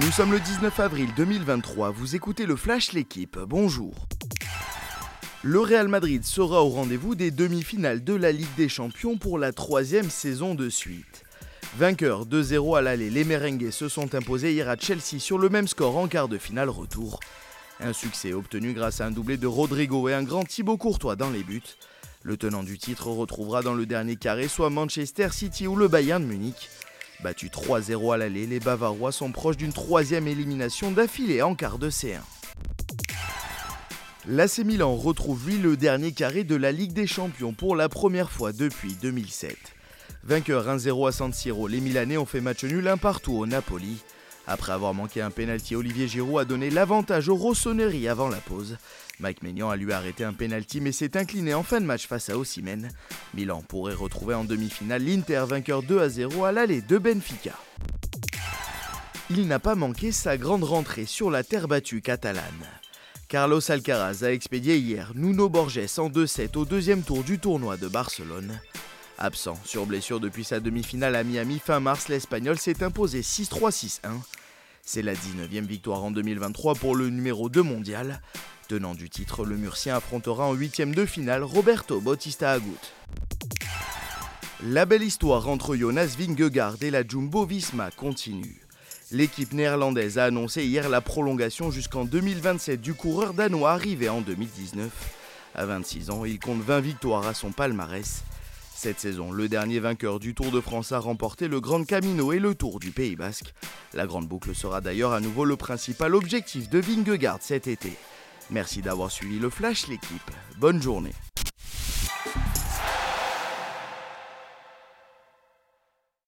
Nous sommes le 19 avril 2023, vous écoutez le Flash L'équipe, bonjour. Le Real Madrid sera au rendez-vous des demi-finales de la Ligue des Champions pour la troisième saison de suite. Vainqueurs 2-0 à l'aller, les merengues se sont imposés hier à Chelsea sur le même score en quart de finale retour. Un succès obtenu grâce à un doublé de Rodrigo et un grand Thibaut Courtois dans les buts. Le tenant du titre retrouvera dans le dernier carré soit Manchester City ou le Bayern de Munich. Battu 3-0 à l'aller, les Bavarois sont proches d'une troisième élimination d'affilée en quart de C1. L'AC Milan retrouve lui le dernier carré de la Ligue des Champions pour la première fois depuis 2007. Vainqueur 1-0 à San Siro, les Milanais ont fait match nul un partout au Napoli. Après avoir manqué un pénalty, Olivier Giroud a donné l'avantage aux Rossoneri avant la pause. Mike Maignan a lui arrêté un pénalty mais s'est incliné en fin de match face à Osimhen. Milan pourrait retrouver en demi-finale l'Inter vainqueur 2 à 0 à l'aller de Benfica. Il n'a pas manqué sa grande rentrée sur la terre battue catalane. Carlos Alcaraz a expédié hier Nuno Borges en 2-7 au deuxième tour du tournoi de Barcelone. Absent sur blessure depuis sa demi-finale à Miami fin mars, l'Espagnol s'est imposé 6-3-6-1. C'est la 19e victoire en 2023 pour le numéro 2 mondial. Tenant du titre, le Murcien affrontera en huitième de finale Roberto Bautista Agut. La belle histoire entre Jonas Vingegaard et la Jumbo Visma continue. L'équipe néerlandaise a annoncé hier la prolongation jusqu'en 2027 du coureur danois arrivé en 2019. À 26 ans, il compte 20 victoires à son palmarès. Cette saison, le dernier vainqueur du Tour de France a remporté le Grand Camino et le Tour du Pays Basque. La Grande Boucle sera d'ailleurs à nouveau le principal objectif de Vingegaard cet été. Merci d'avoir suivi le Flash l'équipe. Bonne journée.